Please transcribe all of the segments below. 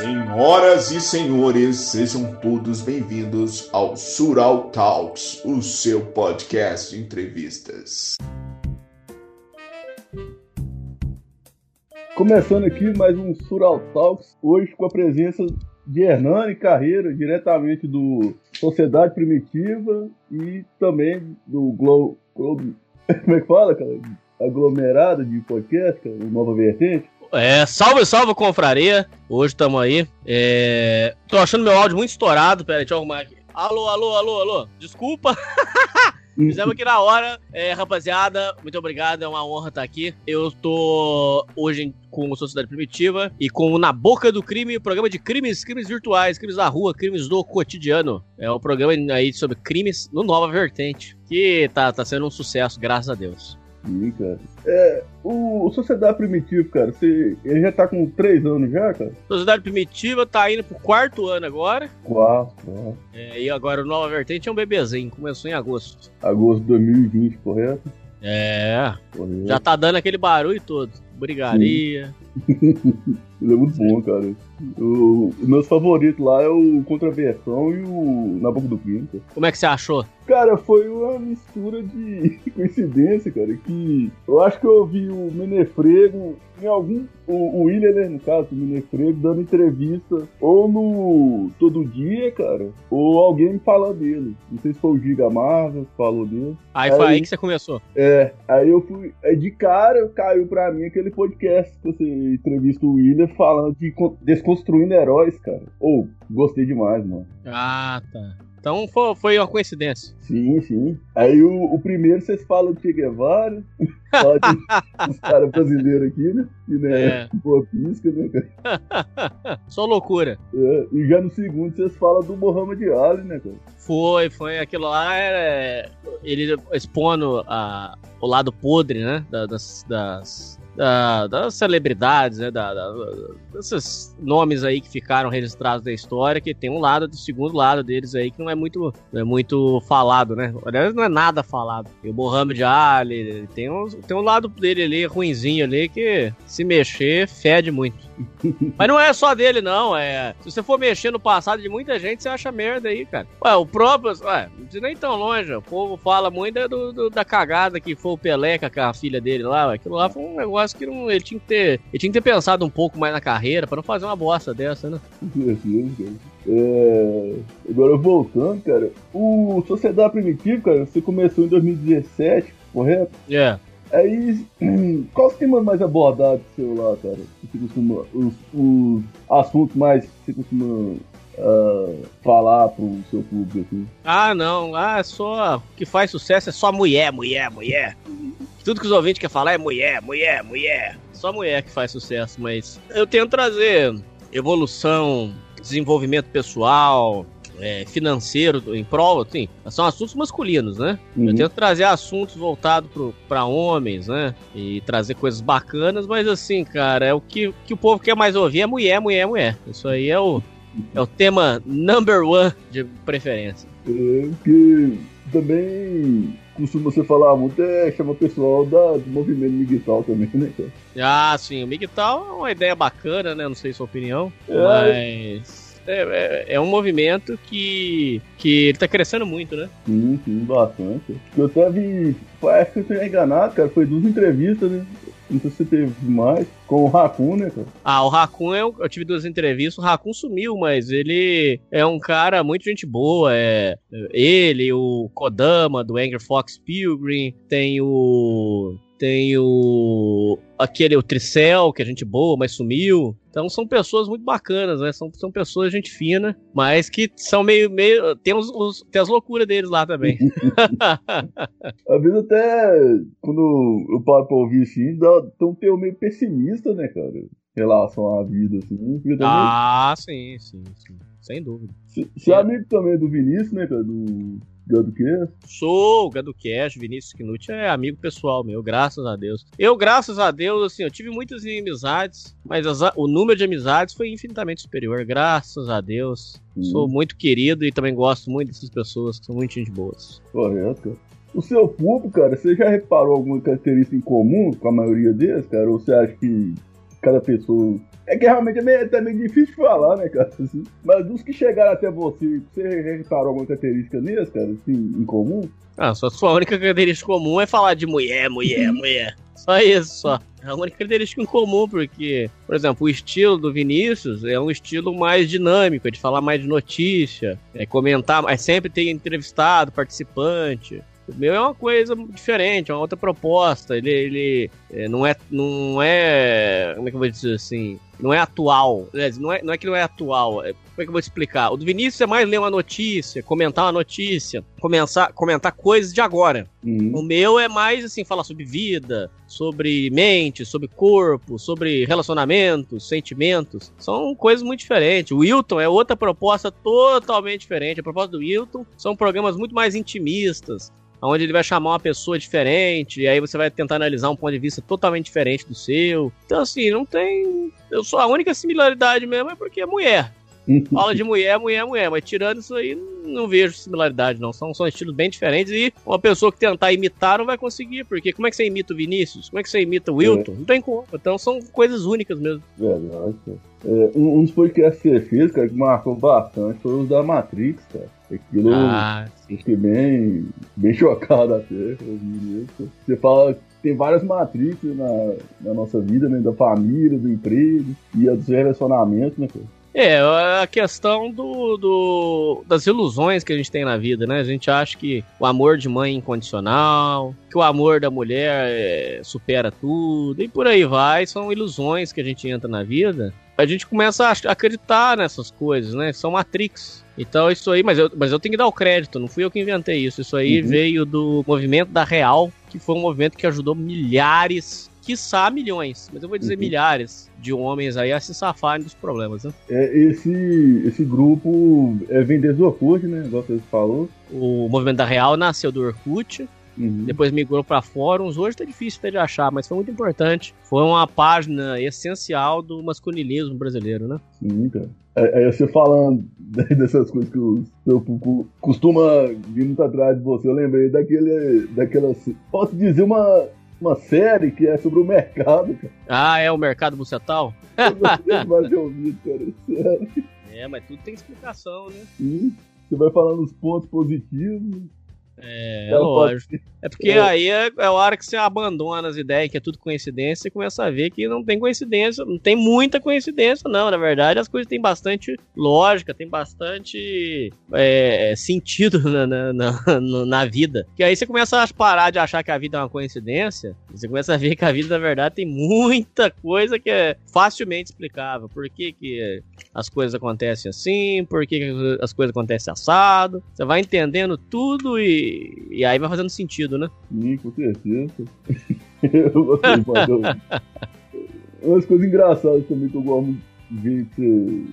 Senhoras e senhores, sejam todos bem-vindos ao Sural Talks, o seu podcast de entrevistas. Começando aqui mais um Sural Talks, hoje com a presença de Hernani Carreira, diretamente do Sociedade Primitiva e também do Globo. Glo como é que fala, cara? Aglomerado de podcast, cara, Nova Vertente. É, salve, salve, confraria. Hoje estamos aí. É... Tô achando meu áudio muito estourado. Pera deixa eu arrumar aqui. Alô, alô, alô, alô. Desculpa. Fizemos aqui na hora. É, rapaziada, muito obrigado. É uma honra estar aqui. Eu tô hoje com Sociedade Primitiva e com Na Boca do Crime, o programa de crimes, crimes virtuais, crimes da rua, crimes do cotidiano. É um programa aí sobre crimes no Nova Vertente. Que tá, tá sendo um sucesso, graças a Deus. Sim, cara. É, o, o Sociedade Primitiva, cara, você, ele já tá com três anos já, cara? Sociedade Primitiva tá indo pro quarto ano agora. Quarto, quarto. É, e agora o Nova Vertente é um bebezinho, começou em agosto. Agosto de 2020, correto? É, correto. já tá dando aquele barulho todo. Brigaria. Ele é muito bom, cara. O, os meus favoritos lá é o Contraversão e o Na Boca do Quinto. Como é que você achou? Cara, foi uma mistura de coincidência, cara, que eu acho que eu vi o Menefrego em algum. O, o William, né, no caso, o Menefrego, dando entrevista ou no Todo Dia, cara, ou alguém falando dele. Não sei se foi o Giga Marvel que falou dele. Aí, aí foi aí que você começou. É, aí eu fui. Aí de cara caiu pra mim aquele podcast que você entrevista o William falando de desconstruindo heróis, cara. Ou, oh, gostei demais, mano. Ah, tá. Então foi, uma coincidência. Sim, sim. Aí o, o primeiro vocês falam de Che Guevara, falam dos caras brasileiros aqui, né? E né, é. boa pisca, né, cara? Só loucura. É, e já no segundo vocês falam do Muhammad Ali, né, cara? Foi, foi. Aquilo lá era. Ele expondo a, o lado podre, né? Das, das, da, das celebridades, né? Da, da, desses nomes aí que ficaram registrados da história, que tem um lado, do segundo lado deles aí, que não é muito, não é muito falado, né? Aliás, não é nada falado. E o Mohamed Ali, tem um, tem um lado dele ali, ruinzinho ali, que se mexer, fede muito. Mas não é só dele, não. É, se você for mexer no passado de muita gente, você acha merda aí, cara. Ué, o próprio. Ué, não precisa nem tão longe. O povo fala muito do, do, da cagada que foi o Pelé com a filha dele lá. Aquilo lá foi um negócio que não, ele, tinha que ter, ele tinha que ter pensado um pouco mais na carreira pra não fazer uma bosta dessa, né? É, agora voltando, cara, o Sociedade Primitiva, cara, você começou em 2017, correto? É. Yeah. Aí, qual os temas mais abordados seu lá, cara? Você costuma, os, os assuntos mais que você costuma uh, falar pro seu público aqui? Ah, não. Ah, só. O que faz sucesso é só mulher, mulher, mulher. Tudo que os ouvintes querem falar é mulher, mulher, mulher. Só mulher que faz sucesso, mas eu tento trazer evolução, desenvolvimento pessoal, é, financeiro em prol, assim, são assuntos masculinos, né? Uhum. Eu tento trazer assuntos voltados para homens, né? E trazer coisas bacanas, mas assim, cara, é o que, que o povo quer mais ouvir é mulher, mulher, mulher. Isso aí é o, é o tema number one de preferência. É, que também costuma você falar muito é chamar o pessoal da, do movimento Miguel também, né, cara? Ah, sim, o Miguel é uma ideia bacana, né? Não sei sua opinião, é. mas é, é, é, um movimento que, que ele tá crescendo muito, né? Sim, sim, bastante. Eu até vi, acho que eu tenho enganado, cara, foi duas entrevistas, né? Se você teve mais. Com o Raccoon, né, cara? Ah, o Raccoon, eu, eu tive duas entrevistas. O Raccoon sumiu, mas ele é um cara muito gente boa. É ele, o Kodama do Angry Fox Pilgrim, tem o tem o. aquele, o Tricel, que é gente boa, mas sumiu. Então são pessoas muito bacanas, né? São, são pessoas gente fina, mas que são meio. meio tem, os, os tem as loucuras deles lá também. Às vezes até quando eu paro pra ouvir assim, dá, tem um teu meio pessimista, né, cara? Em relação à vida, assim. Ah, sim, sim, sim. Sem dúvida. Você é amigo também do Vinícius, né, cara? Do Gado Cash? Sou o Gado Cash, Vinícius Knut é amigo pessoal meu, graças a Deus. Eu, graças a Deus, assim, eu tive muitas amizades, mas as, o número de amizades foi infinitamente superior, graças a Deus. Hum. Sou muito querido e também gosto muito dessas pessoas, que são muito gente boas. Correto. O seu público, cara, você já reparou alguma característica em comum com a maioria deles, cara? Ou você acha que cada pessoa É que realmente é meio, é meio difícil de falar, né, cara? Assim, mas dos que chegaram até você, você reparou alguma característica neles, cara, assim, em comum? Ah, só sua única característica comum é falar de mulher, mulher, mulher. Só isso, só. É a única característica em comum, porque, por exemplo, o estilo do Vinícius é um estilo mais dinâmico, é de falar mais de notícia, é comentar, mas sempre tem entrevistado, participante. O meu é uma coisa diferente, é uma outra proposta. Ele, ele é, não é. Não é. Como é que eu vou dizer assim? Não é atual. Não é, não é que não é atual. É, como é que eu vou explicar? O do Vinícius é mais ler uma notícia, comentar uma notícia, começar, comentar coisas de agora. Uhum. O meu é mais assim, falar sobre vida, sobre mente, sobre corpo, sobre relacionamentos, sentimentos. São coisas muito diferentes. O Wilton é outra proposta totalmente diferente. A proposta do Wilton são programas muito mais intimistas onde ele vai chamar uma pessoa diferente, e aí você vai tentar analisar um ponto de vista totalmente diferente do seu. Então, assim, não tem. Eu sou a única similaridade mesmo é porque é mulher. Fala de mulher, mulher, mulher, mas tirando isso aí, não vejo similaridade, não. São, são estilos bem diferentes e uma pessoa que tentar imitar não vai conseguir, porque como é que você imita o Vinícius? Como é que você imita o Wilton? É. Não tem como. Então são coisas únicas mesmo. Verdade. É, um, um dos podcasts que você fez, cara, que marcou bastante foi os da Matrix, cara. Aquilo ah, eu fiquei bem, bem chocado até. Você fala tem várias matrizes na, na nossa vida, né? Da família, do emprego e dos relacionamentos, né, cara? É, a questão do, do, das ilusões que a gente tem na vida, né? A gente acha que o amor de mãe é incondicional, que o amor da mulher é, supera tudo, e por aí vai. São ilusões que a gente entra na vida. A gente começa a acreditar nessas coisas, né? São Matrix. Então isso aí, mas eu, mas eu tenho que dar o crédito, não fui eu que inventei isso. Isso aí uhum. veio do movimento da Real, que foi um movimento que ajudou milhares quiçá milhões, mas eu vou dizer uhum. milhares de homens aí a se safarem dos problemas, né? É, esse, esse grupo é vem desde o Orkut, né? Igual você falou. O movimento da Real nasceu do Orkut, Uhum. Depois migrou para fóruns. Hoje tá difícil até de achar, mas foi muito importante. Foi uma página essencial do masculinismo brasileiro, né? Sim, cara. Aí você falando dessas coisas que o seu público costuma vir muito atrás de você, eu lembrei daquele. daquela. Posso dizer uma uma série que é sobre o mercado, cara. Ah, é o mercado bucetal? mais ouvido, cara, É, mas tudo tem explicação, né? Sim. Você vai falando os pontos positivos, é, é lógico. É porque é. aí é, é a hora que você abandona as ideias, que é tudo coincidência, e começa a ver que não tem coincidência, não tem muita coincidência, não. Na verdade, as coisas têm bastante lógica, tem bastante é, sentido na, na, na, na, vida. Que aí você começa a parar de achar que a vida é uma coincidência, você começa a ver que a vida, na verdade, tem muita coisa que é facilmente explicável. Por que, que as coisas acontecem assim, por que, que as coisas acontecem assado. Você vai entendendo tudo e e, aí vai fazendo sentido, né? Sim, com certeza. eu gostei de fazer. Umas coisas engraçadas também que eu gosto de ver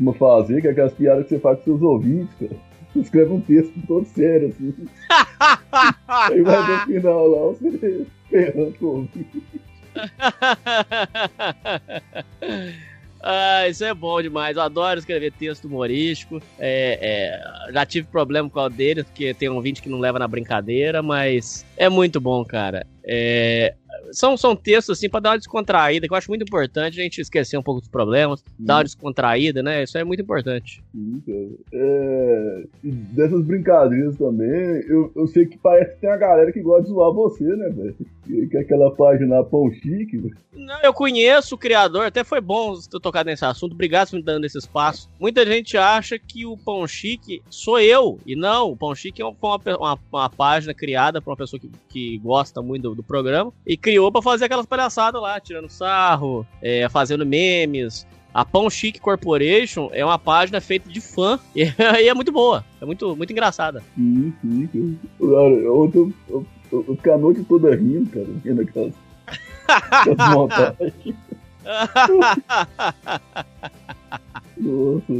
costuma fazer, que é aquelas piadas que você faz com seus ouvintes, cara. Você escreve um texto todo sério, assim. aí vai no final lá, você ferrando com o ouvinte. Ah, isso é bom demais. Eu adoro escrever texto humorístico. É, é, já tive problema com o dele, porque tem um vídeo que não leva na brincadeira, mas é muito bom, cara. É, são, são textos assim para dar uma descontraída, que eu acho muito importante a gente esquecer um pouco dos problemas, hum. dar uma descontraída, né? Isso é muito importante. É, dessas brincadeiras também, eu, eu sei que parece que tem a galera que gosta de zoar você, né, velho? Que é aquela página Pão Chique, velho. Não, eu conheço o criador, até foi bom ter tocado nesse assunto, obrigado por me dando esse espaço. Muita gente acha que o Pão Chique sou eu, e não, o Pão Chique é uma, uma, uma página criada por uma pessoa que, que gosta muito do, do programa e criou para fazer aquelas palhaçadas lá, tirando sarro, é, fazendo memes. A Pão Chic Corporation é uma página feita de fã e é muito boa. É muito, muito engraçada. Sim, sim. eu, eu, eu, eu fiquei a noite toda rindo, cara, vendo aquelas, aquelas montagens. Nossa,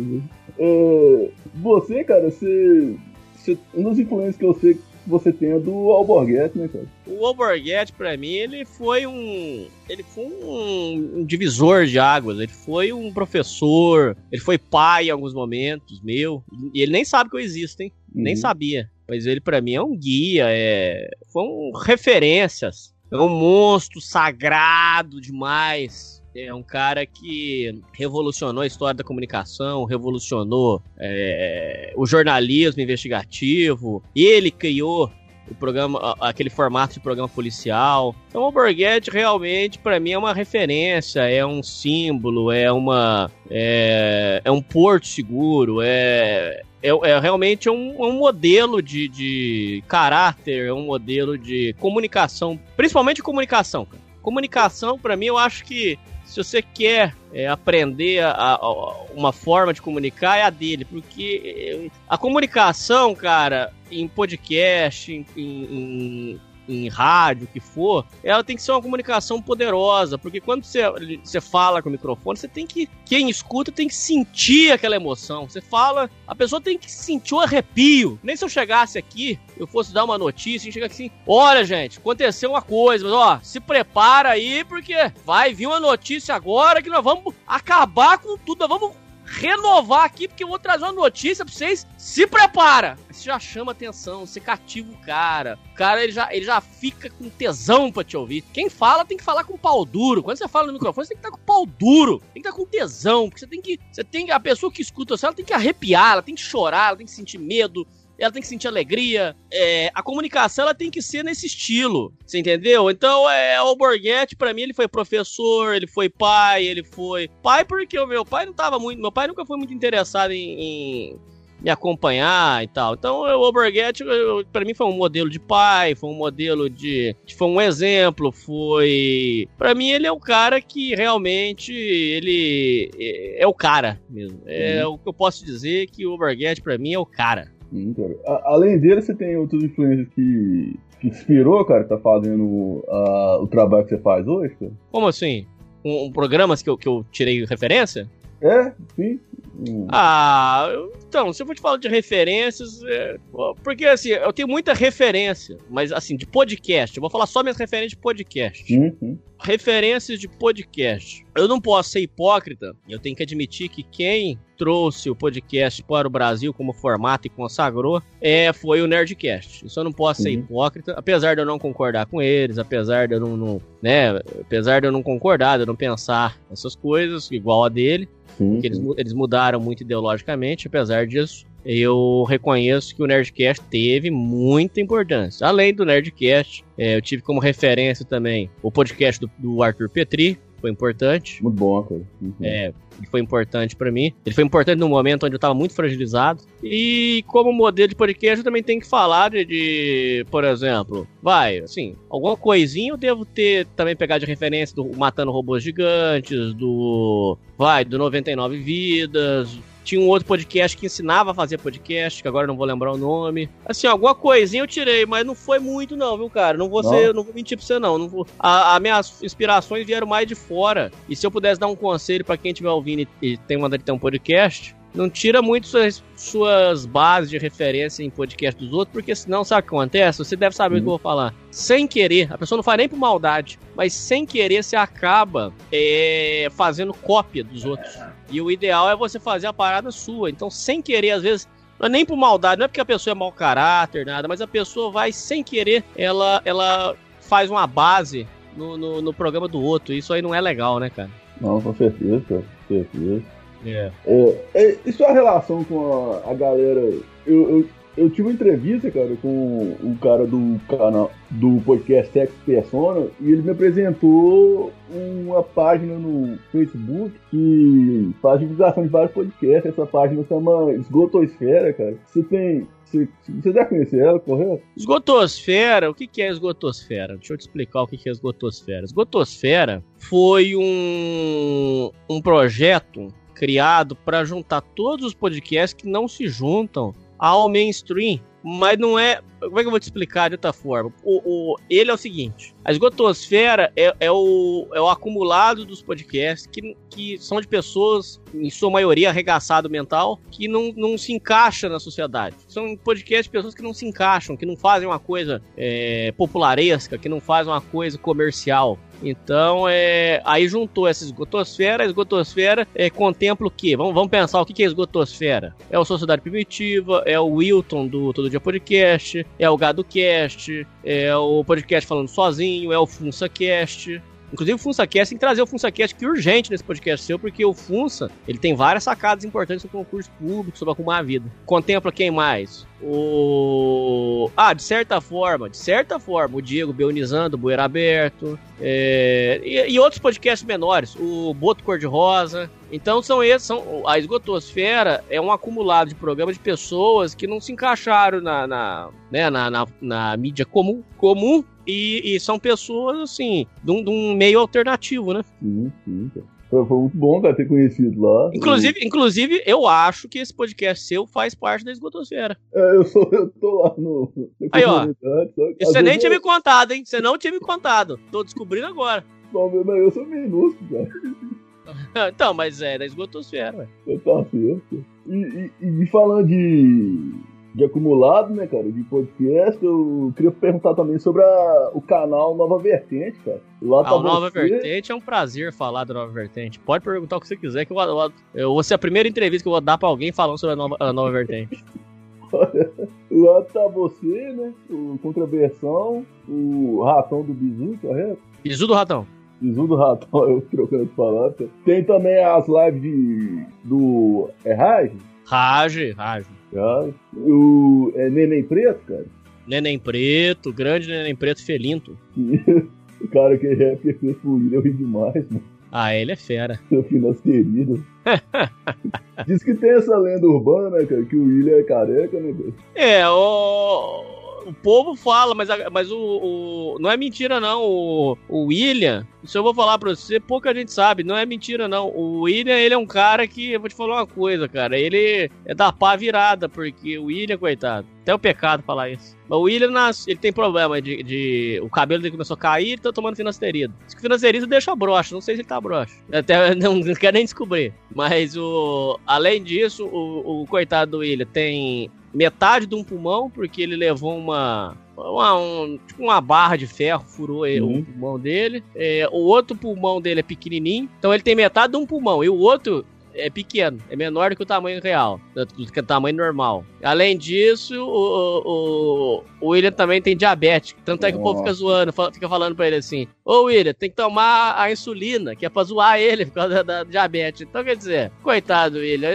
é, você, cara, você, você. Um dos influências que eu sei você tem a do Alborguete, né, cara? O Alborguete, pra mim, ele foi um. Ele foi um, um, divisor de águas. Ele foi um professor. Ele foi pai em alguns momentos, meu. E ele nem sabe que eu existo, hein? Uhum. Nem sabia. Mas ele, para mim, é um guia. É... Foi um referências. É um monstro sagrado demais É um cara que revolucionou a história da comunicação, revolucionou é, o jornalismo investigativo. Ele criou o programa, aquele formato de programa policial. Então o Borghetti realmente para mim é uma referência, é um símbolo, é uma é, é um porto seguro, é é, é, realmente um, um modelo de, de caráter, é um modelo de comunicação, principalmente comunicação. Comunicação, para mim, eu acho que se você quer é, aprender a, a, uma forma de comunicar, é a dele. Porque a comunicação, cara, em podcast, em, em, em rádio, o que for, ela tem que ser uma comunicação poderosa, porque quando você, você fala com o microfone, você tem que. Quem escuta tem que sentir aquela emoção. Você fala, a pessoa tem que sentir o arrepio. Nem se eu chegasse aqui, eu fosse dar uma notícia e chegar assim: olha, gente, aconteceu uma coisa, mas ó, se prepara aí, porque vai vir uma notícia agora que nós vamos acabar com tudo, nós vamos renovar aqui, porque eu vou trazer uma notícia pra vocês. Se prepara! Você já chama atenção, você cativa o cara. O cara, ele já, ele já fica com tesão pra te ouvir. Quem fala tem que falar com pau duro. Quando você fala no microfone, você tem que estar com pau duro. Tem que estar com tesão, porque você tem que... Você tem, a pessoa que escuta você, ela tem que arrepiar, ela tem que chorar, ela tem que sentir medo, ela tem que sentir alegria. É, a comunicação ela tem que ser nesse estilo, você entendeu? Então, é, o Borghetti, para mim, ele foi professor, ele foi pai, ele foi. Pai, porque o meu pai não tava muito. Meu pai nunca foi muito interessado em, em me acompanhar e tal. Então, o Borghetti, para mim, foi um modelo de pai, foi um modelo de. Foi um exemplo, foi. para mim, ele é o cara que realmente. Ele é, é o cara mesmo. É uhum. o que eu posso dizer que o Borghetti, para mim, é o cara. Sim, cara. A, além dele, você tem outros influências que, que inspirou, cara, tá fazendo uh, o trabalho que você faz hoje, cara? Como assim? Um, um programas que eu, que eu tirei referência? É, sim. Hum. Ah, então, se eu for te falar de referências, é, porque assim, eu tenho muita referência, mas assim, de podcast, eu vou falar só minhas referências de podcast. Uhum. Referências de podcast. Eu não posso ser hipócrita, eu tenho que admitir que quem trouxe o podcast para o Brasil como formato e consagrou é, foi o Nerdcast. Isso eu não posso ser uhum. hipócrita, apesar de eu não concordar com eles, apesar de eu não, não, né, apesar de eu não concordar, de eu não pensar essas coisas igual a dele. Sim, sim. Eles, eles mudaram muito ideologicamente, apesar disso. Eu reconheço que o Nerdcast teve muita importância. Além do Nerdcast, é, eu tive como referência também o podcast do, do Arthur Petri, foi importante. Muito bom, cara. Uhum. É, ele foi importante para mim. Ele foi importante no momento onde eu tava muito fragilizado. E como modelo de podcast, eu também tenho que falar de, de, por exemplo, vai, assim, alguma coisinha eu devo ter também pegado de referência do Matando Robôs Gigantes, do, vai, do 99 Vidas, tinha um outro podcast que ensinava a fazer podcast, que agora não vou lembrar o nome. Assim, alguma coisinha eu tirei, mas não foi muito, não, viu, cara? Não vou, ser, não vou mentir pra você, não. não vou... As minhas inspirações vieram mais de fora. E se eu pudesse dar um conselho para quem estiver ouvindo e, e tem de ter um podcast, não tira muito suas, suas bases de referência em podcast dos outros, porque senão, sabe o que acontece? Você deve saber o que eu vou falar. Sem querer, a pessoa não faz nem por maldade, mas sem querer você acaba é, fazendo cópia dos outros. E o ideal é você fazer a parada sua. Então, sem querer, às vezes, não é nem por maldade, não é porque a pessoa é mau caráter, nada, mas a pessoa vai sem querer, ela, ela faz uma base no, no, no programa do outro. Isso aí não é legal, né, cara? Não, com certeza, com certeza. É. É, é, e sua relação com a, a galera? Eu, eu, eu, tive uma entrevista, cara, com o cara do canal do podcast Tex Persona e ele me apresentou uma página no Facebook que faz divulgação de vários podcasts. Essa página chama Esgotosfera, cara. Você tem você, deve conhecer ela, correto? Esgotosfera, o que é esgotosfera? Deixa eu te explicar o que é esgotosfera. Esgotosfera foi um, um projeto criado para juntar todos os podcasts que não se juntam ao mainstream. Mas não é. Como é que eu vou te explicar de outra forma? O, o, ele é o seguinte: a esgotosfera é, é, o, é o acumulado dos podcasts que, que são de pessoas, em sua maioria, arregaçado mental, que não, não se encaixa na sociedade. São podcasts de pessoas que não se encaixam, que não fazem uma coisa é, popularesca, que não fazem uma coisa comercial. Então, é, aí juntou essa esgotosfera. A esgotosfera é, contempla o quê? Vamos, vamos pensar o que é esgotosfera. É o Sociedade Primitiva, é o Wilton do Todo Dia Podcast, é o Gado Cast, é o podcast falando sozinho, é o FunsaCast. Inclusive o FunsaCast tem que trazer o FunsaCast que urgente nesse podcast seu, porque o Funsa, ele tem várias sacadas importantes sobre concurso público, sobre arrumar a vida. Contempla quem mais? O. Ah, de certa forma, de certa forma, o Diego Beonizando, o Bueira Aberto. É... E, e, outros podcasts menores, o Boto Cor-de-Rosa. Então são esses, são. A Esgotosfera é um acumulado de programas de pessoas que não se encaixaram na, na, né, na, na, na mídia comum, comum e, e, são pessoas, assim, de um, de um meio alternativo, né? Sim, sim, cara. Foi, foi muito bom, cara, ter conhecido lá. Inclusive, e... inclusive, eu acho que esse podcast seu faz parte da esgotosfera. É, eu, sou, eu tô lá no. Aí, ó. Você nem tinha me contado, hein? Você não tinha me contado. Tô descobrindo agora. Não, mas eu sou minúsculo, cara. então, mas é da esgotosfera, velho. Tá certo. E, e, e falando de de acumulado, né, cara, de podcast. Eu queria perguntar também sobre a, o canal Nova Vertente, cara. Lá tá ah, o Nova você... Vertente é um prazer falar do Nova Vertente. Pode perguntar o que você quiser, que eu, eu, eu vou ser a primeira entrevista que eu vou dar pra alguém falando sobre a Nova, a nova Vertente. lá tá você, né? O Contraversão, o Ratão do Bizu, correto? Bizu do Ratão. Bizu do Ratão, eu trocando de palavras. Tem também as lives de, do. É Raj? Raj, Raj. Cara, o é Neném Preto, cara? Neném Preto, grande Neném Preto Felinto. o cara que é que fez pro William, eu ri demais, mano. Ah, ele é fera. Seu filho querido. Diz que tem essa lenda urbana, cara, que o William é careca, né, cara? É, o o povo fala, mas, mas o, o, Não é mentira, não. O, o William, isso eu vou falar pra você, pouca gente sabe, não é mentira, não. O William, ele é um cara que. Eu vou te falar uma coisa, cara. Ele é da pá virada, porque o William, coitado. Até o pecado falar isso. Mas o William, ele tem problema de, de, O cabelo dele começou a cair e tá tomando finasterida. Diz que finasterida deixa broxa. Não sei se ele tá broxa. Até não, não quero nem descobrir. Mas o. Além disso, o, o coitado do William tem metade de um pulmão, porque ele levou uma. Uma, um, tipo uma barra de ferro furou uhum. o pulmão dele. É, o outro pulmão dele é pequenininho, então ele tem metade de um pulmão. E o outro é pequeno, é menor do que o tamanho real, do que o tamanho normal. Além disso, o, o, o William também tem diabetes. Tanto é que oh. o povo fica zoando, fica falando pra ele assim: Ô William, tem que tomar a insulina, que é pra zoar ele por causa da, da diabetes. Então quer dizer, coitado William,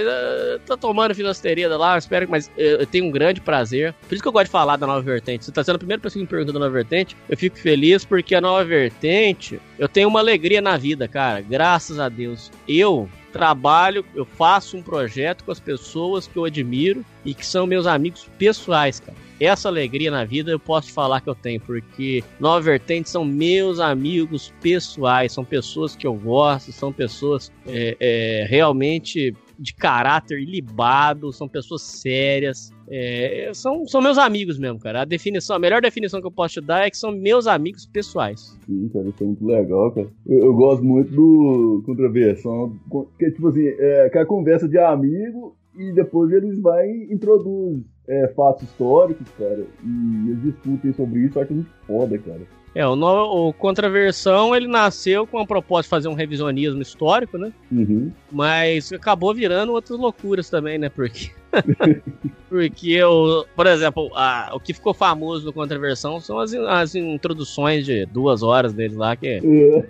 tá tomando finasterida lá, espero que, mas eu tenho um grande prazer. Por isso que eu gosto de falar da nova vertente. Você tá sendo a primeira pessoa que me pergunta da nova vertente. Eu fico feliz porque a nova vertente, eu tenho uma alegria na vida, cara. Graças a Deus. Eu trabalho, eu faço um projeto com as pessoas que eu admiro e que são meus amigos pessoais, cara. Essa alegria na vida eu posso te falar que eu tenho, porque Nova Vertente são meus amigos pessoais, são pessoas que eu gosto, são pessoas é, é, realmente de caráter ilibado, são pessoas sérias, é, são, são meus amigos mesmo, cara. A definição, a melhor definição que eu posso te dar é que são meus amigos pessoais. Sim, cara, isso é muito legal, cara. Eu, eu gosto muito do Contraversão, que é tipo assim, é, que é a conversa de amigo e depois eles vão e introduzem é, fatos históricos, cara, e eles discutem sobre isso, acho muito foda, cara. É, o, no, o Contraversão, ele nasceu com a proposta de fazer um revisionismo histórico, né? Uhum. Mas acabou virando outras loucuras também, né? Porque... Porque, eu, por exemplo, a, o que ficou famoso no Contraversão são as, as introduções de duas horas dele lá, que... É.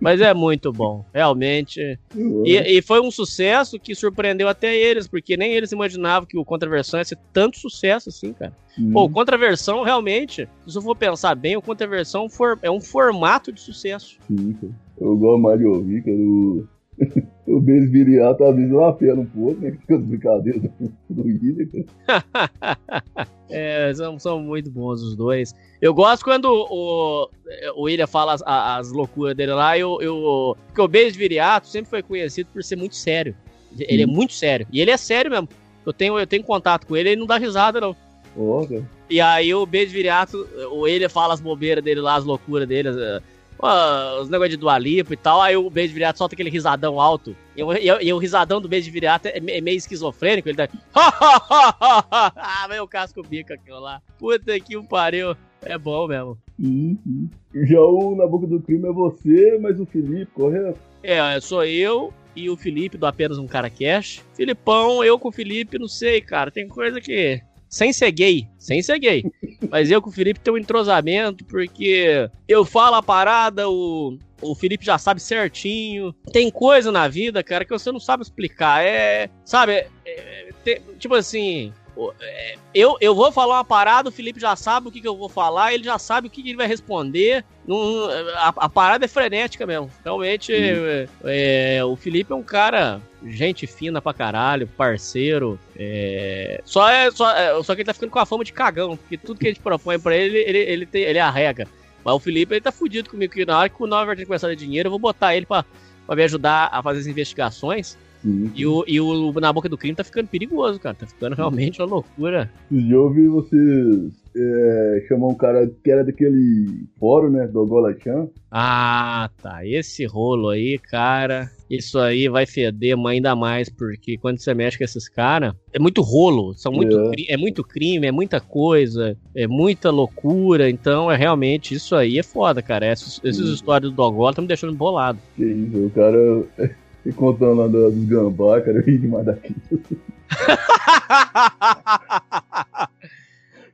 Mas é muito bom, realmente. E, e, foi um sucesso que surpreendeu até eles, porque nem eles imaginavam que o Contraversão ia ser tanto sucesso assim, cara. Hum. Pô, o Contraversão, realmente, se eu for pensar bem, o Contraversão é um formato de sucesso. Sim, cara. Eu gosto mais de ouvir, cara. O, o às vezes uma pena um pouco, né? Com as brincadeiras do William, cara. É, são, são muito bons os dois. Eu gosto quando o, o William fala as, as loucuras dele lá. Eu, eu, porque o Beijo Viriato sempre foi conhecido por ser muito sério. Ele é muito sério. E ele é sério mesmo. Eu tenho, eu tenho contato com ele, ele não dá risada, não. Oh, e aí o Beijo Viriato, o William fala as bobeiras dele lá, as loucuras dele os negócios de Dualipa e tal, aí o beijo viriato solta aquele risadão alto. E, e, e o risadão do beijo viriato é, é meio esquizofrênico, ele tá. ah, meu casco bica aquilo lá. Puta que um pariu. É bom mesmo. Uhum. Já o Na Boca do Crime é você, mas o Felipe, correto? É, sou eu e o Felipe do Apenas Um Cara Cash. Filipão, eu com o Felipe, não sei, cara. Tem coisa que sem ser gay, sem ser gay. Mas eu com o Felipe tem um entrosamento, porque eu falo a parada, o, o Felipe já sabe certinho. Tem coisa na vida, cara, que você não sabe explicar. É. Sabe? É, é, tem, tipo assim. É, eu, eu vou falar uma parada, o Felipe já sabe o que, que eu vou falar, ele já sabe o que, que ele vai responder. Não, a, a, parada é frenética mesmo. Realmente, é, é, o Felipe é um cara, gente fina pra caralho, parceiro. É, só, é, só, é, só que ele tá ficando com a fama de cagão, porque tudo que a gente propõe pra ele, ele, ele, tem, ele arrega. Mas o Felipe, ele tá fudido comigo, que na hora que o Nova vai começar a dar dinheiro, eu vou botar ele pra, pra me ajudar a fazer as investigações. Sim. E, o, e o Na Boca do Crime tá ficando perigoso, cara. Tá ficando realmente uma loucura. Eu ouvi vocês é, chamar um cara que era daquele fórum, né? Do Golachan. Ah, tá. Esse rolo aí, cara. Isso aí vai feder ainda mais, porque quando você mexe com esses caras, é muito rolo, são muito, é. é muito crime, é muita coisa, é muita loucura. Então, é realmente, isso aí é foda, cara. Essas, essas histórias do Dogol estão me deixando bolado. Que isso, o cara. E contando lá dos gambá, cara, eu ri demais daquilo.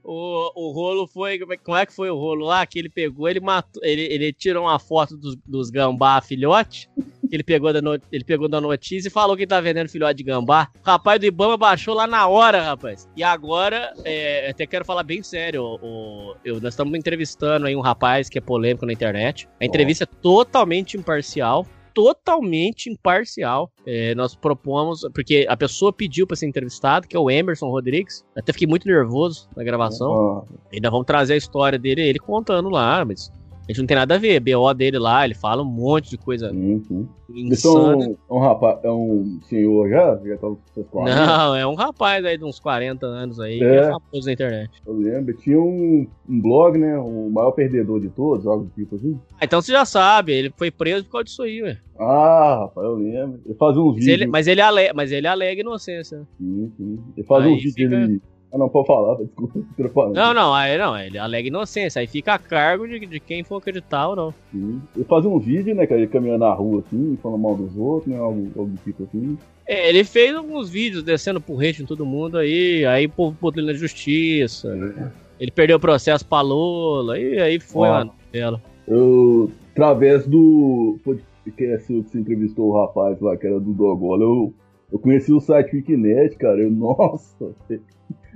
o, o rolo foi. Como é que foi o rolo lá? Que ele pegou, ele matou. Ele, ele tirou uma foto dos, dos gambá filhote. Ele pegou, da no, ele pegou da notícia e falou que tá vendendo filhote de gambá. O rapaz do Ibama baixou lá na hora, rapaz. E agora, é, até quero falar bem sério. O, eu, nós estamos entrevistando aí um rapaz que é polêmico na internet. A entrevista oh. é totalmente imparcial totalmente imparcial. É, nós propomos, porque a pessoa pediu para ser entrevistado, que é o Emerson Rodrigues. Até fiquei muito nervoso na gravação. Ainda vamos trazer a história dele, ele contando lá, mas a gente não tem nada a ver. BO dele lá, ele fala um monte de coisa. Uhum. Insana. É um, um rapaz, é um senhor já? Já tá seus 40? Não, é um rapaz aí de uns 40 anos aí, é. que é famoso na internet. Eu lembro, tinha um, um blog, né? O maior perdedor de todos, algo tipo assim. Ah, então você já sabe, ele foi preso por causa disso aí, ué. Ah, rapaz, eu lembro. Ele fazia uns mas vídeos. Ele, mas, ele alega, mas ele alega inocência. Sim, sim. Ele fazia uns vídeos fica... Ah, não, pode falar, desculpa. Não, não, aí não, ele alega inocência, aí fica a cargo de, de quem for acreditar ou não. Sim. Ele fazia um vídeo, né, cara, ele caminhando na rua assim, falando mal dos outros, né, algo, algo do tipo assim. É, ele fez alguns vídeos descendo por hate em todo mundo aí, aí o povo botou ele na justiça. É. Ele perdeu o processo pra Lula, e aí foi a novela. Eu, através do podcast que você entrevistou o rapaz lá, que era do Dogola, eu, eu conheci o site Wikinet, cara, eu, nossa,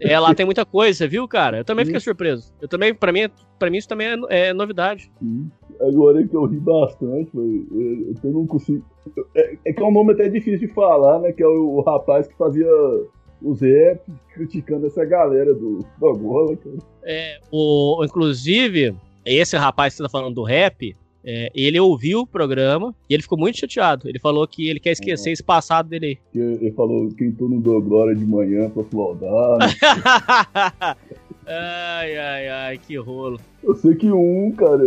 é, lá tem muita coisa, viu, cara? Eu também fiquei surpreso. Eu também, pra mim, pra mim isso também é, é novidade. Sim. Agora é que eu ri bastante, foi, eu, eu não consigo. É, é, que é um nome até difícil de falar, né? Que é o, o rapaz que fazia os rap criticando essa galera do, do Angola, cara. É, o, inclusive, esse rapaz que você tá falando do rap, é, ele ouviu o programa e ele ficou muito chateado. Ele falou que ele quer esquecer uhum. esse passado dele aí. Ele falou que tu não deu glória de manhã pra flodar. Né? ai, ai, ai, que rolo. Eu sei que um, cara,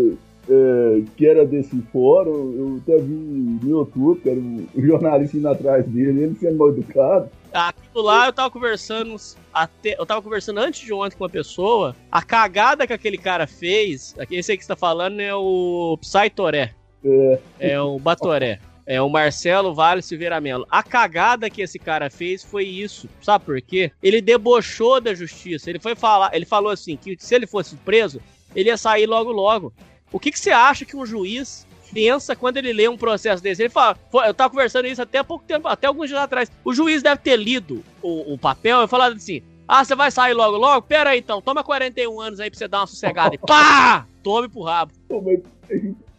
é, que era desse fórum, eu até vi no YouTube, que era um jornalista indo atrás dele, ele sendo mal educado. Aquilo lá eu tava conversando até. Eu tava conversando antes de ontem com uma pessoa. A cagada que aquele cara fez. Esse aí que você tá falando é o Psytoré. É. É o Batoré. É o Marcelo Vale Silveira Melo. A cagada que esse cara fez foi isso. Sabe por quê? Ele debochou da justiça. Ele foi falar, ele falou assim que se ele fosse preso, ele ia sair logo logo. O que, que você acha que um juiz pensa quando ele lê um processo desse. Ele fala, eu tava conversando isso até há pouco tempo, até alguns dias atrás. O juiz deve ter lido o, o papel e falado assim: ah, você vai sair logo, logo? Pera aí então, toma 41 anos aí pra você dar uma sossegada. e pá! Tome pro rabo. Pô, mas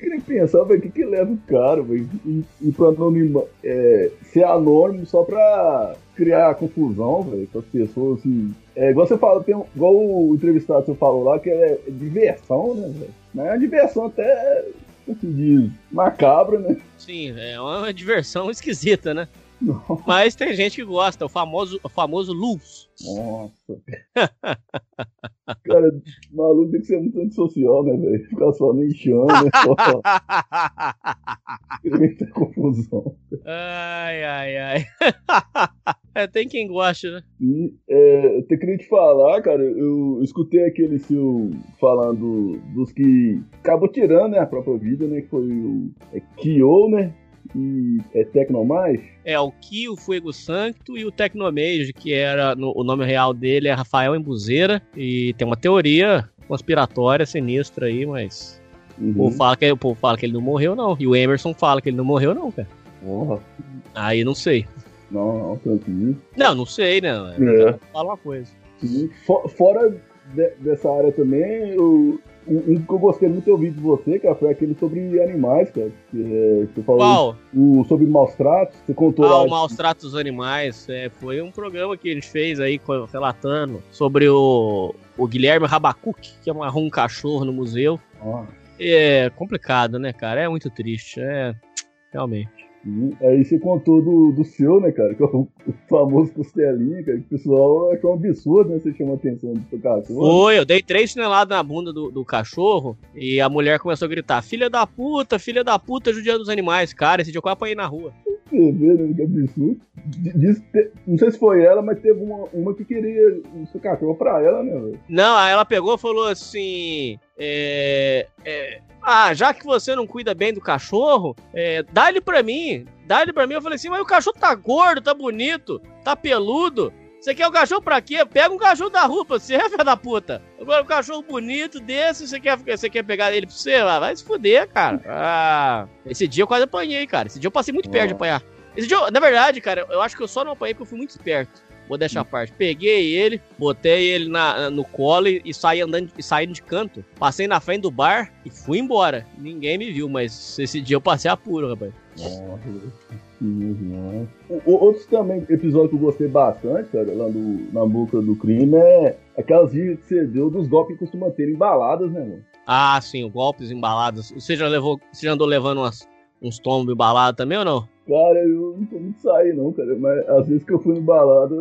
queria pensar, velho, o que, que leva o cara, velho, e, e pra anonima, é, ser anônimo só pra criar confusão, velho, com as pessoas, assim. É, igual você fala, tem, igual o entrevistado você falou lá, que é, é diversão, né, velho? Mas é uma diversão até como se diz, macabra, né? Sim, é uma diversão esquisita, né? Nossa. Mas tem gente que gosta, o famoso, o famoso luz. Nossa. Cara, maluco tem que ser muito antissocial, né, velho? Ficar só no enxame, né? Só... Muita confusão. Ai, ai, ai. É, tem quem gosta, né? E é, eu queria te falar, cara, eu escutei aquele seu falando dos que acabou tirando né, a própria vida, né? Que foi o é, Kyo, né? E é Tecnomage? É, o Ki, o Fuego Sancto e o Tecnomage, que era no, o nome real dele é Rafael Embuzeira. E tem uma teoria conspiratória sinistra aí, mas O, povo fala que, o povo fala que ele não morreu, não. E o Emerson fala que ele não morreu, não, cara. Porra. Aí não sei. Não, tranquilo. Não, não sei, né? É. Fala uma coisa. Fora de- dessa área também, eu- um, que eu gostei muito de ouvir de você, cara, foi aquele sobre animais, cara. Que, é, você falou Qual? o, sobre maus tratos, você contou Ah, lá. o Maus Tratos dos Animais. É, foi um programa que a gente fez aí relatando sobre o, o Guilherme Rabacuc, que amarrou um cachorro no museu. Ah, É complicado, né, cara? É muito triste. É. Realmente. Aí você contou do, do seu, né, cara, que é o, o famoso costelinha, cara, que o pessoal achou um absurdo, né, você chamou a atenção do cachorro. Foi, eu dei três chineladas na bunda do, do cachorro e a mulher começou a gritar: Filha da puta, filha da puta, judiando dos animais. Cara, esse dia eu quase apanhei na rua. Você vê, né, que absurdo. Diz, não sei se foi ela, mas teve uma, uma que queria o seu cachorro pra ela, né? Não, aí ela pegou e falou assim: é, é, Ah, já que você não cuida bem do cachorro, é, dá ele pra mim. Dá ele pra mim. Eu falei assim: Mas o cachorro tá gordo, tá bonito, tá peludo. Você quer o cachorro pra quê? Pega um cachorro da rua pra você, filha da puta. Agora um cachorro bonito desse, você quer, você quer pegar ele pra você? Ah, vai se fuder, cara. Ah, esse dia eu quase apanhei, cara. Esse dia eu passei muito perto de apanhar. Esse dia, eu- na verdade, cara, eu acho que eu só não apanhei porque eu fui muito esperto. Vou deixar a parte. Peguei ele, botei ele na, no colo e saí andando e saí de canto. Passei na frente do bar e fui embora. Ninguém me viu, mas esse dia eu passei apuro, rapaz. Uhum. O- o- Outros também episódios que eu gostei bastante, cara, lá do, na boca do crime, é aquelas dicas que você deu dos golpes que costuma ter em baladas, né, mano? Ah, sim, golpes embalados. Você já levou, você já andou levando umas, uns tombos embalados também ou não? Cara, eu não tô muito sair, não, cara, mas às vezes que eu fui em balada,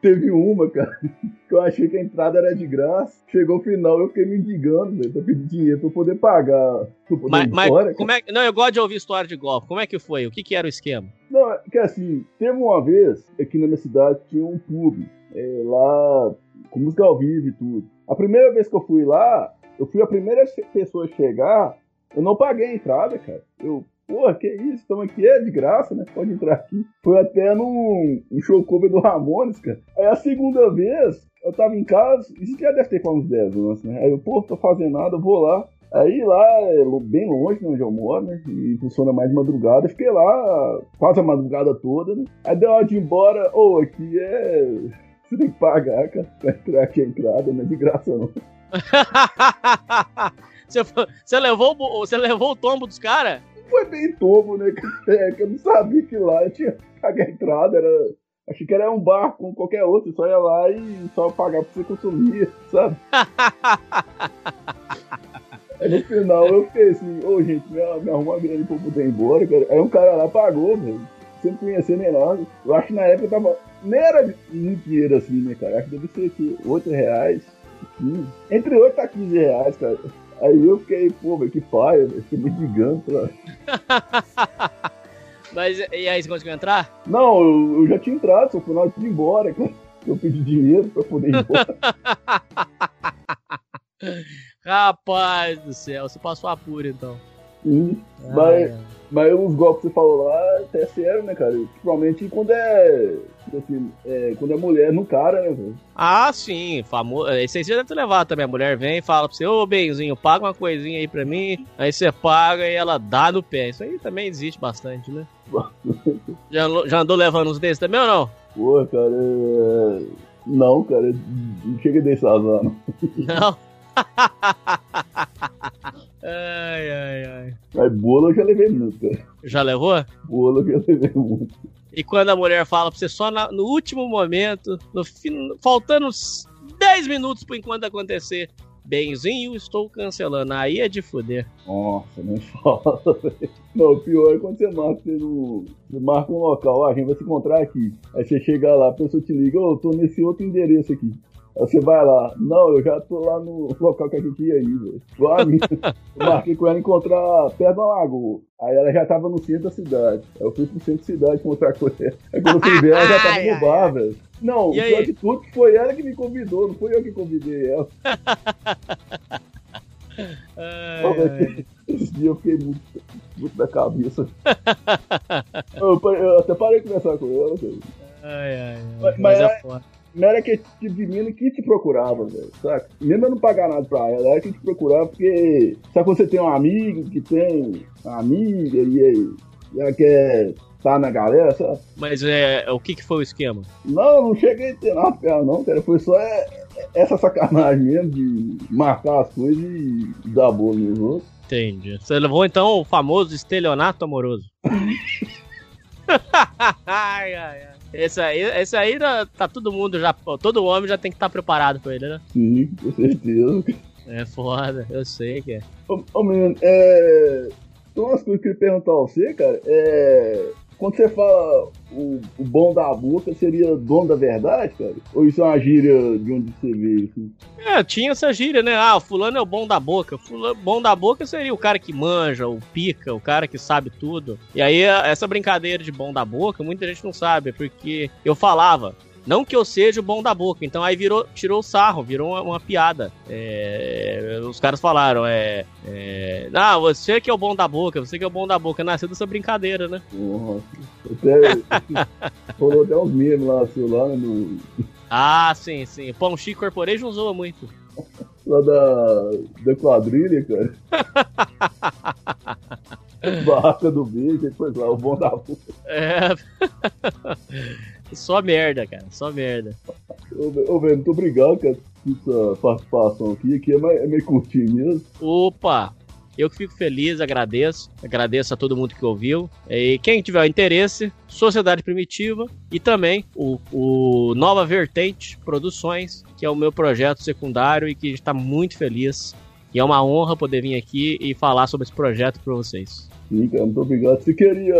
teve uma, cara, que eu achei que a entrada era de graça. Chegou o final, eu fiquei me indigando, velho, pra pedir dinheiro pra eu poder pagar. Pra eu poder Mas, mas embora, como é que. Não, eu gosto de ouvir história de golpe. Como é que foi? O que, que era o esquema? Não, é que assim, teve uma vez aqui na minha cidade tinha um pub, é, lá com música ao vivo e tudo. A primeira vez que eu fui lá, eu fui a primeira pessoa a chegar, eu não paguei a entrada, cara. Eu, porra, que isso? Estamos aqui, é de graça, né? Pode entrar aqui. Foi até num um show cover do Ramones, cara. Aí a segunda vez, eu tava em casa, isso já deve ter uns 10 anos, né? Aí eu, pô, tô fazendo nada, eu vou lá. Aí lá, é bem longe de onde eu moro, né? E funciona mais de madrugada. Fiquei lá quase a madrugada toda, né? Aí deu hora de ir embora. Ô, aqui é. Você tem que pagar, cara, pra entrar aqui a entrada, não é de graça, não. você, você levou, você levou o tombo dos caras? Foi bem tombo, né? É que eu não sabia que lá tinha pagar a entrada, era. Achei que era um bar como qualquer outro, só ia lá e só pagar pra você consumir, sabe? Aí no final eu fiquei assim, ô gente, me, me arruma uma grana pra eu poder ir embora, cara. Aí um cara lá pagou, velho. Sem conhecer nem nada. Eu acho que na época tava. Nem era muito dinheiro assim, né, cara? Acho que deve ser aqui, 8 reais, 15. Entre 8 a 15 reais, cara. Aí eu fiquei, pô, velho, que paia, velho. Fiquei me ligando pra. Mas e aí, você conseguiu entrar? Não, eu, eu já tinha entrado, só fui na hora de ir embora, cara. Eu pedi dinheiro pra poder ir embora. Rapaz do céu, você passou apuro então. Sim. Ai, Mas- ai. Mas os golpes que você falou lá é até sério, né, cara? Principalmente quando é. É, quando é mulher no cara, né, velho? Ah, sim, famoso. Esse aí você deve ter levado também. A mulher vem e fala pra você, ô Benzinho, paga uma coisinha aí pra mim. Aí você paga e ela dá no pé. Isso aí também existe bastante, né? Já, já andou levando uns desses também ou não? Pô, cara. é- Não, cara, não chega desse azar, não. Não. ai, ai, ai. Mas bolo eu já levei muito. Já levou? Bolo eu já levei muito. E quando a mulher fala pra você só na- no último momento, no fim, faltando uns 10 minutos pro enquanto acontecer, benzinho, estou cancelando. Aí é de fuder. Nossa, nem fala, velho. Não, o pior é quando você marca, você, não, você marca um local, ah, a gente vai se encontrar aqui. Aí você chega lá, a pessoa te liga, ô, eu tô nesse outro endereço aqui. Você vai lá, não, eu já tô lá no local que a gente ia aí, velho. Marquei com ela encontrar perto da lagoa. Aí ela já tava no centro da cidade. Aí eu fui pro centro da cidade encontrar com ela. Aí quando eu fui ver, ela já tava no bar, velho. Não, o pior de tudo foi ela que me convidou, não foi eu que convidei ela. Ai, Pô, ai. Esse dia eu fiquei muito, muito da cabeça. eu, eu até parei de conversar com ela. Ai, ai, ai. Mas- Mas, mas é é- foda. Era aquele tipo de menina que te procurava, velho, saca? Mesmo eu não pagar nada pra ela, era que te procurava porque, sabe quando você tem um amigo que tem uma amiga e aí ela quer tá na galera, sabe? Mas é, o que, que foi o esquema? Não, não cheguei a ter nada pra ela, não, cara. Foi só é, essa sacanagem mesmo de marcar as coisas e dar boa nos outros. Entendi. Você levou então o famoso estelionato amoroso. ai, ai, ai. Esse aí, esse aí tá, todo mundo já. Todo homem já tem que estar tá preparado pra ele, né? Sim, com certeza. É foda, eu sei que é. Ô, ô menino, é. Tem umas coisas que eu queria perguntar a você, cara. É. Quando você fala o, o bom da boca, seria dono da verdade, cara? Ou isso é uma gíria de onde você veio? É, tinha essa gíria, né? Ah, fulano é o bom da boca. Fulano, bom da boca seria o cara que manja, o pica, o cara que sabe tudo. E aí, essa brincadeira de bom da boca, muita gente não sabe, porque eu falava, não que eu seja o bom da boca. Então aí virou, tirou o sarro, virou uma, uma piada. É, os caras falaram, é, é. Ah, você que é o bom da boca, você que é o bom da boca. Nasceu dessa brincadeira, né? Nossa. Até, rolou até uns memes lá, seu lá no. Ah, sim, sim. Pão Chico Corporation zoa muito. Lá da, da quadrilha, cara. Barraca do beijo, depois lá, o bom da boca. É. Só merda, cara. Só merda. Ô, velho, muito obrigado, cara, por sua participação aqui. Aqui é, mais, é meio curtinho mesmo. Opa! Eu que fico feliz, agradeço. Agradeço a todo mundo que ouviu. E quem tiver interesse, Sociedade Primitiva e também o, o Nova Vertente Produções, que é o meu projeto secundário e que está muito feliz. E é uma honra poder vir aqui e falar sobre esse projeto para vocês. Sim, cara, muito obrigado. Você queria,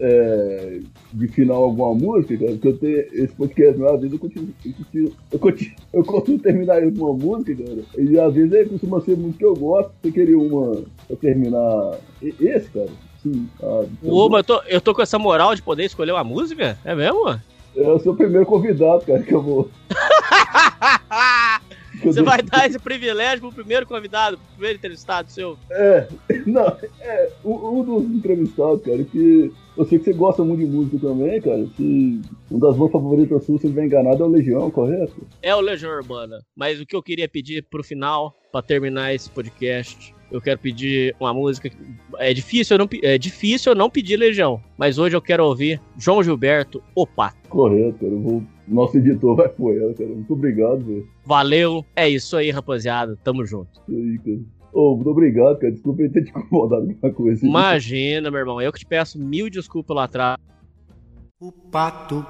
é, de final, alguma música, cara? Porque eu tenho esse podcast, às vezes eu continuo, eu, continuo, eu, continuo, eu costumo terminar ele com uma música, cara. E às vezes ele costuma ser muito que eu gosto. Você queria uma pra terminar esse, cara? Sim. Ah, Ô, mas eu tô, eu tô com essa moral de poder escolher uma música? É mesmo? É o seu primeiro convidado, cara, que eu vou. Você vai dar esse privilégio pro primeiro convidado, pro primeiro entrevistado seu? É, não, é, um, um dos entrevistados, cara, que eu sei que você gosta muito de música também, cara. Que uma das bandas favoritas suas, se não enganado, é o Legião, correto? É o Legião Urbana. Mas o que eu queria pedir pro final, para terminar esse podcast, eu quero pedir uma música. É difícil, eu não, é difícil eu não pedir Legião, mas hoje eu quero ouvir João Gilberto, O Pato. Correto, cara. Eu vou nosso editor vai apoiar, cara. Muito obrigado, velho. Valeu. É isso aí, rapaziada. Tamo junto. Isso aí, cara. Ô, oh, muito obrigado, cara. Desculpa ter te incomodado com uma coisa. Imagina, meu irmão. Eu que te peço mil desculpas lá atrás. O pato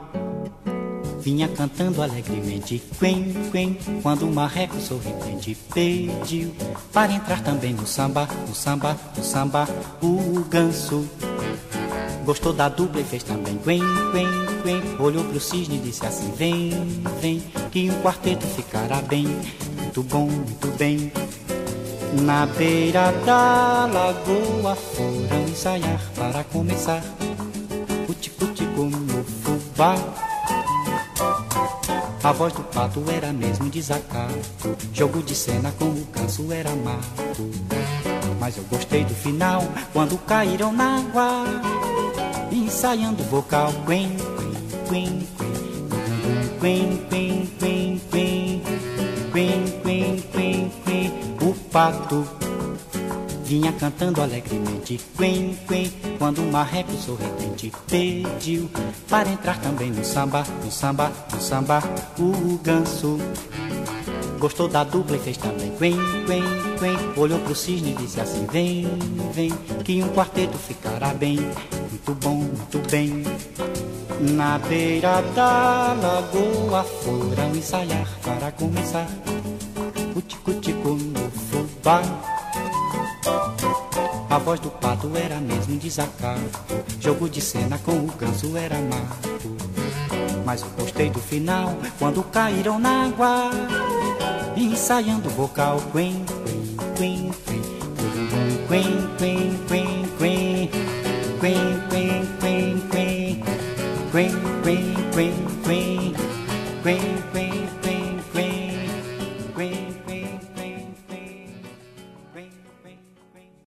vinha cantando alegremente, quen, quen, quando o marreco sorridente pediu para entrar também no samba, no samba, no samba, o ganso Gostou da dupla e fez também quen, quen, quen. Olhou pro cisne e disse assim Vem, vem, que um quarteto ficará bem. Muito bom, muito bem. Na beira da lagoa foram ensaiar para começar O tico-tico no fubá. A voz do pato era mesmo desacato. Jogo de cena com o canso era mato. Mas eu gostei do final Quando caíram na água ensaiando vocal. Quen, quen, quen, quen, quen, quen, quen, quen, quen, quen, o pato vinha cantando alegremente. Quen, quen, quando o marreco sorridente pediu para entrar também no samba, no samba, no samba, o ganso. Gostou da dupla e fez também. Quen, quen, quen. Olhou pro cisne e disse assim Vem, vem, que um quarteto ficará bem muito bom, muito bem. Na beira da lagoa foram ensaiar para começar o tico-tico no fubá. A voz do pato era mesmo desacato, jogo de cena com o ganso era mato. Mas gostei do final quando caíram na água, ensaiando o vocal. Quen, quen, quen, quen, quen, quen, quen, quen,